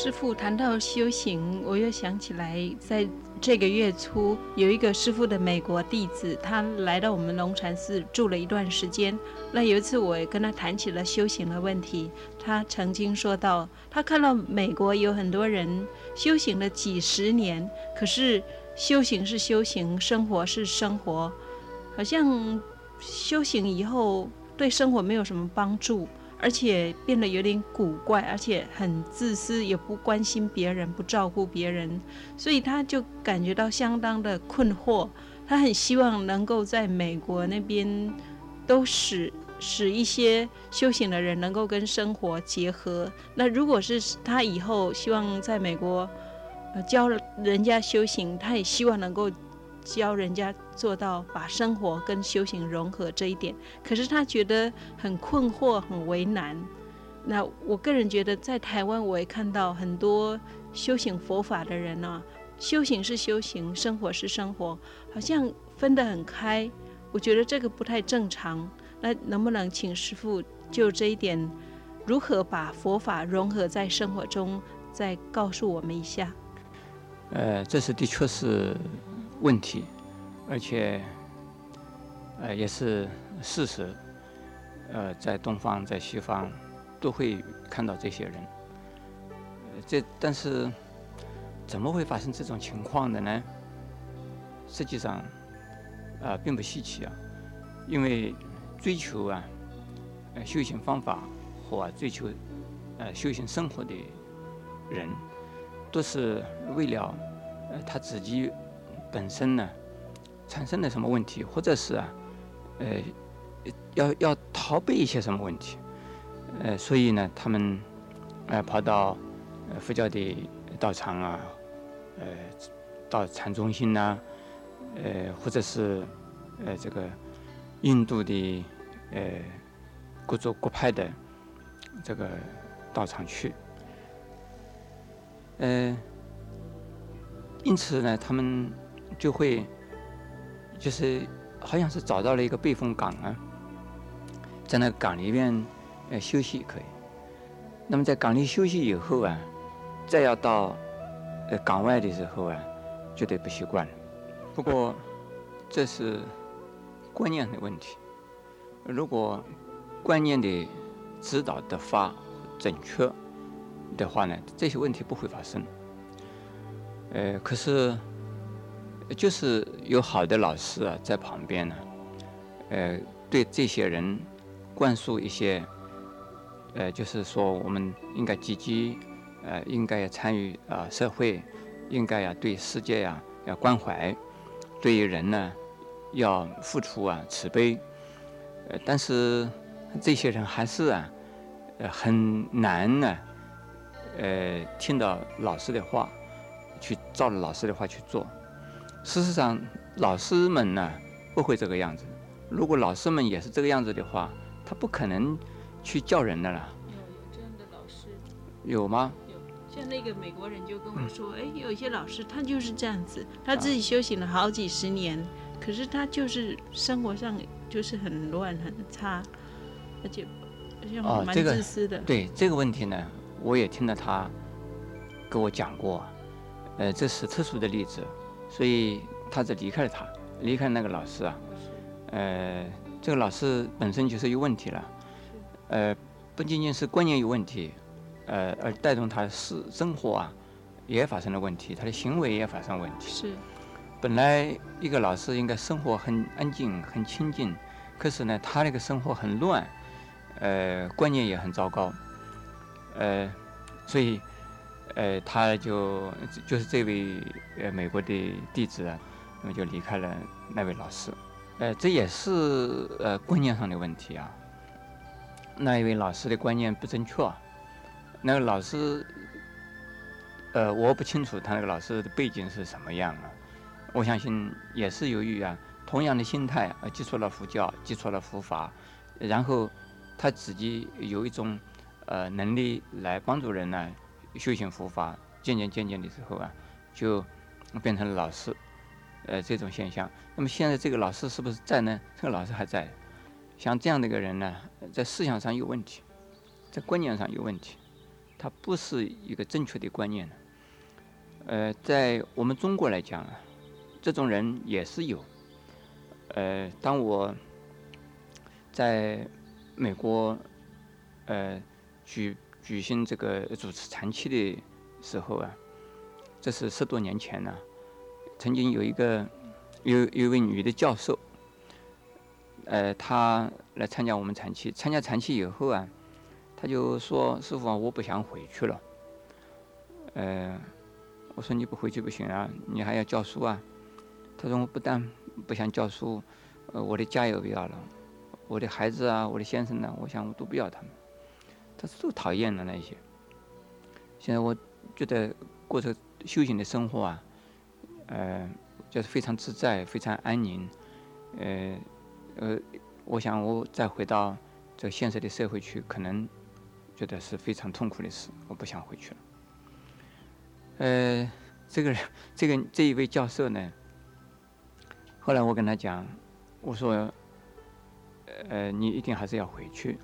师傅谈到修行，我又想起来，在这个月初有一个师傅的美国弟子，他来到我们龙禅寺住了一段时间。那有一次我也跟他谈起了修行的问题，他曾经说到，他看到美国有很多人修行了几十年，可是修行是修行，生活是生活，好像修行以后对生活没有什么帮助。而且变得有点古怪，而且很自私，也不关心别人，不照顾别人，所以他就感觉到相当的困惑。他很希望能够在美国那边，都使使一些修行的人能够跟生活结合。那如果是他以后希望在美国，呃，教人家修行，他也希望能够。教人家做到把生活跟修行融合这一点，可是他觉得很困惑、很为难。那我个人觉得，在台湾我也看到很多修行佛法的人呢，修行是修行，生活是生活，好像分得很开。我觉得这个不太正常。那能不能请师傅就这一点，如何把佛法融合在生活中，再告诉我们一下？呃，这是的确是。问题，而且，呃，也是事实。呃，在东方，在西方，都会看到这些人。这但是，怎么会发生这种情况的呢？实际上，啊，并不稀奇啊。因为追求啊，呃，修行方法或追求呃修行生活的人，都是为了呃他自己。本身呢，产生了什么问题，或者是啊，呃，要要逃避一些什么问题，呃，所以呢，他们呃跑到呃佛教的道场啊，呃，到禅中心呐，呃，或者是呃这个印度的呃各族各派的这个道场去，呃，因此呢，他们。就会，就是好像是找到了一个避风港啊，在那个港里面呃休息可以。那么在港里休息以后啊，再要到呃港外的时候啊，绝对不习惯了。不过这是观念的问题。如果观念的指导得发准确的话呢，这些问题不会发生。呃，可是。就是有好的老师啊在旁边呢，呃，对这些人灌输一些，呃，就是说我们应该积极，呃，应该要参与啊社会，应该要对世界呀要关怀，对于人呢要付出啊慈悲，呃，但是这些人还是啊，呃，很难呢，呃，听到老师的话，去照着老师的话去做。事实上，老师们呢不会这个样子。如果老师们也是这个样子的话，他不可能去叫人的了。有有这样的老师？有吗？有。像那个美国人就跟我说：“哎，有一些老师他就是这样子，他自己修行了好几十年，可是他就是生活上就是很乱很差，而且而且蛮自私的。”对这个问题呢，我也听了他跟我讲过。呃，这是特殊的例子。所以他就离开了他，离开那个老师啊，呃，这个老师本身就是有问题了，呃，不仅仅是观念有问题，呃，而带动他是生活啊，也发生了问题，他的行为也发生问题。是。本来一个老师应该生活很安静、很清静，可是呢，他那个生活很乱，呃，观念也很糟糕，呃，所以。呃，他就就是这位呃美国的弟子啊，那么就离开了那位老师，呃，这也是呃观念上的问题啊。那一位老师的观念不正确，那个老师，呃，我不清楚他那个老师的背景是什么样啊。我相信也是由于啊同样的心态啊接触了佛教，接触了佛法，然后他自己有一种呃能力来帮助人呢。修行佛法，渐渐渐渐的时候啊，就变成了老师，呃，这种现象。那么现在这个老师是不是在呢？这个老师还在。像这样的一个人呢，在思想上有问题，在观念上有问题，他不是一个正确的观念呃，在我们中国来讲啊，这种人也是有。呃，当我在美国呃举举行这个主持禅期的时候啊，这是十多年前了。曾经有一个有有一位女的教授，呃，她来参加我们禅期，参加禅期以后啊，她就说：“师傅啊，我不想回去了。”呃，我说：“你不回去不行啊，你还要教书啊。”她说：“我不但不想教书，呃，我的家也不要了，我的孩子啊，我的先生呢，我想我都不要他们。”他是都讨厌的那一些。现在我觉得过着修行的生活啊，呃，就是非常自在，非常安宁。呃，呃，我想我再回到这现实的社会去，可能觉得是非常痛苦的事，我不想回去了。呃，这个这个这一位教授呢，后来我跟他讲，我说，呃，你一定还是要回去。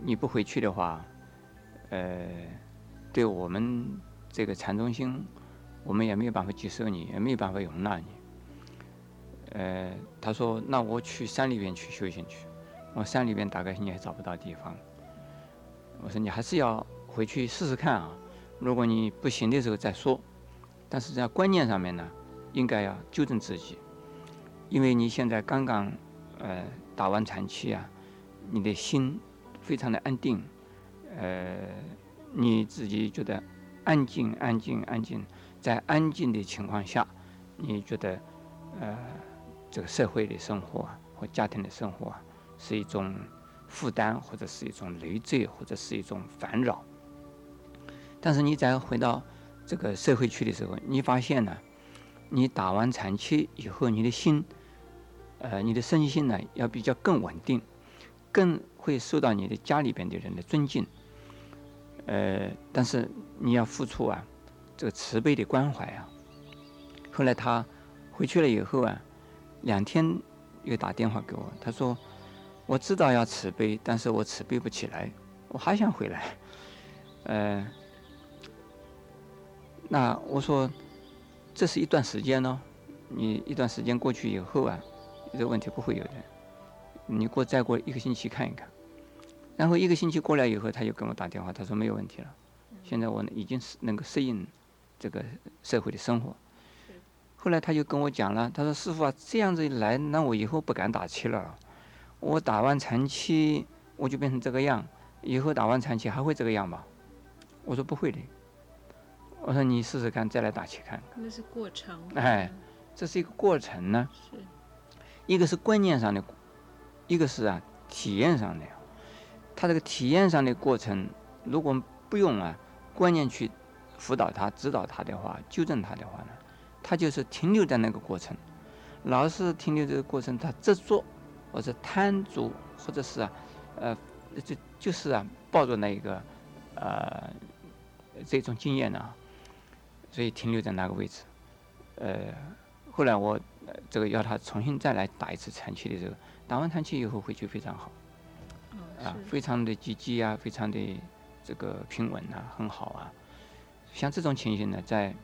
你不回去的话，呃，对我们这个禅中心，我们也没有办法接受你，也没有办法容纳你。呃，他说：“那我去山里边去修行去。”我山里边大概你也找不到地方。我说：“你还是要回去试试看啊！如果你不行的时候再说。但是在观念上面呢，应该要纠正自己，因为你现在刚刚呃打完禅期啊，你的心。”非常的安定，呃，你自己觉得安静、安静、安静，在安静的情况下，你觉得呃，这个社会的生活和家庭的生活是一种负担，或者是一种累赘，或者是一种烦扰。但是你再回到这个社会去的时候，你发现呢，你打完禅期以后，你的心，呃，你的身心呢，要比较更稳定，更。会受到你的家里边的人的尊敬，呃，但是你要付出啊，这个慈悲的关怀啊。后来他回去了以后啊，两天又打电话给我，他说：“我知道要慈悲，但是我慈悲不起来，我还想回来。”呃，那我说，这是一段时间呢，你一段时间过去以后啊，这个问题不会有的。你过再过一个星期看一看。然后一个星期过来以后，他就跟我打电话，他说没有问题了，现在我已经是能够适应这个社会的生活。后来他就跟我讲了，他说：“师傅啊，这样子一来，那我以后不敢打气了。我打完长期，我就变成这个样，以后打完长期还会这个样吗？”我说：“不会的。”我说：“你试试看，再来打气看。”那是过程。哎，这是一个过程呢。是。一个是观念上的，一个是啊体验上的。他这个体验上的过程，如果不用啊观念去辅导他、指导他的话、纠正他的话呢，他就是停留在那个过程，老是停留这个过程，他执着或者贪足，或者是啊，呃，就就是啊抱着那一个呃这种经验呢，所以停留在那个位置。呃，后来我这个要他重新再来打一次长期的时候，打完长期以后回去非常好。啊，非常的积极啊，非常的这个平稳啊，很好啊。像这种情形呢，在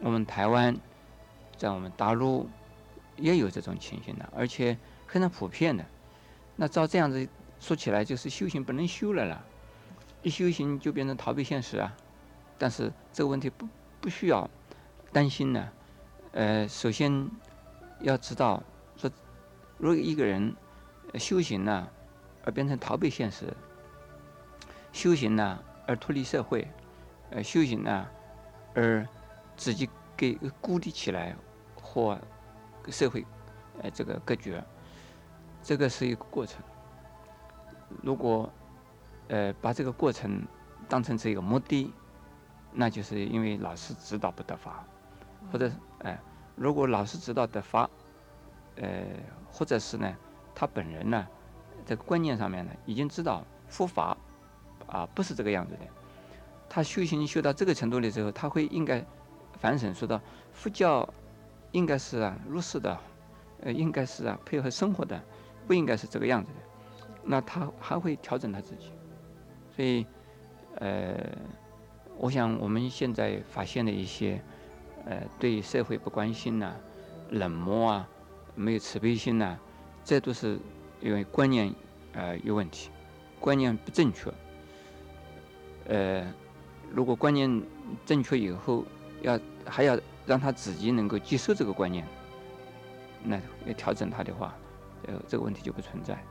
我们台湾，在我们大陆也有这种情形的，而且非常普遍的。那照这样子说起来，就是修行不能修了啦，一修行就变成逃避现实啊。但是这个问题不不需要担心呢。呃，首先要知道说，如果一个人修行呢。而变成逃避现实，修行呢，而脱离社会，呃，修行呢，而自己给孤立起来或社会，呃，这个隔绝，这个是一个过程。如果呃把这个过程当成是一个目的，那就是因为老师指导不得法，或者哎，如果老师指导得法，呃，或者是呢，他本人呢？这个观念上面呢，已经知道佛法啊不是这个样子的。他修行修到这个程度的时候，他会应该反省，说到佛教应该是啊入世的，呃，应该是啊配合生活的，不应该是这个样子的。那他还会调整他自己。所以，呃，我想我们现在发现的一些，呃，对社会不关心呐、冷漠啊、没有慈悲心呐，这都是因为观念呃有问题，观念不正确。呃，如果观念正确以后，要还要让他自己能够接受这个观念，那要调整他的话，呃，这个问题就不存在。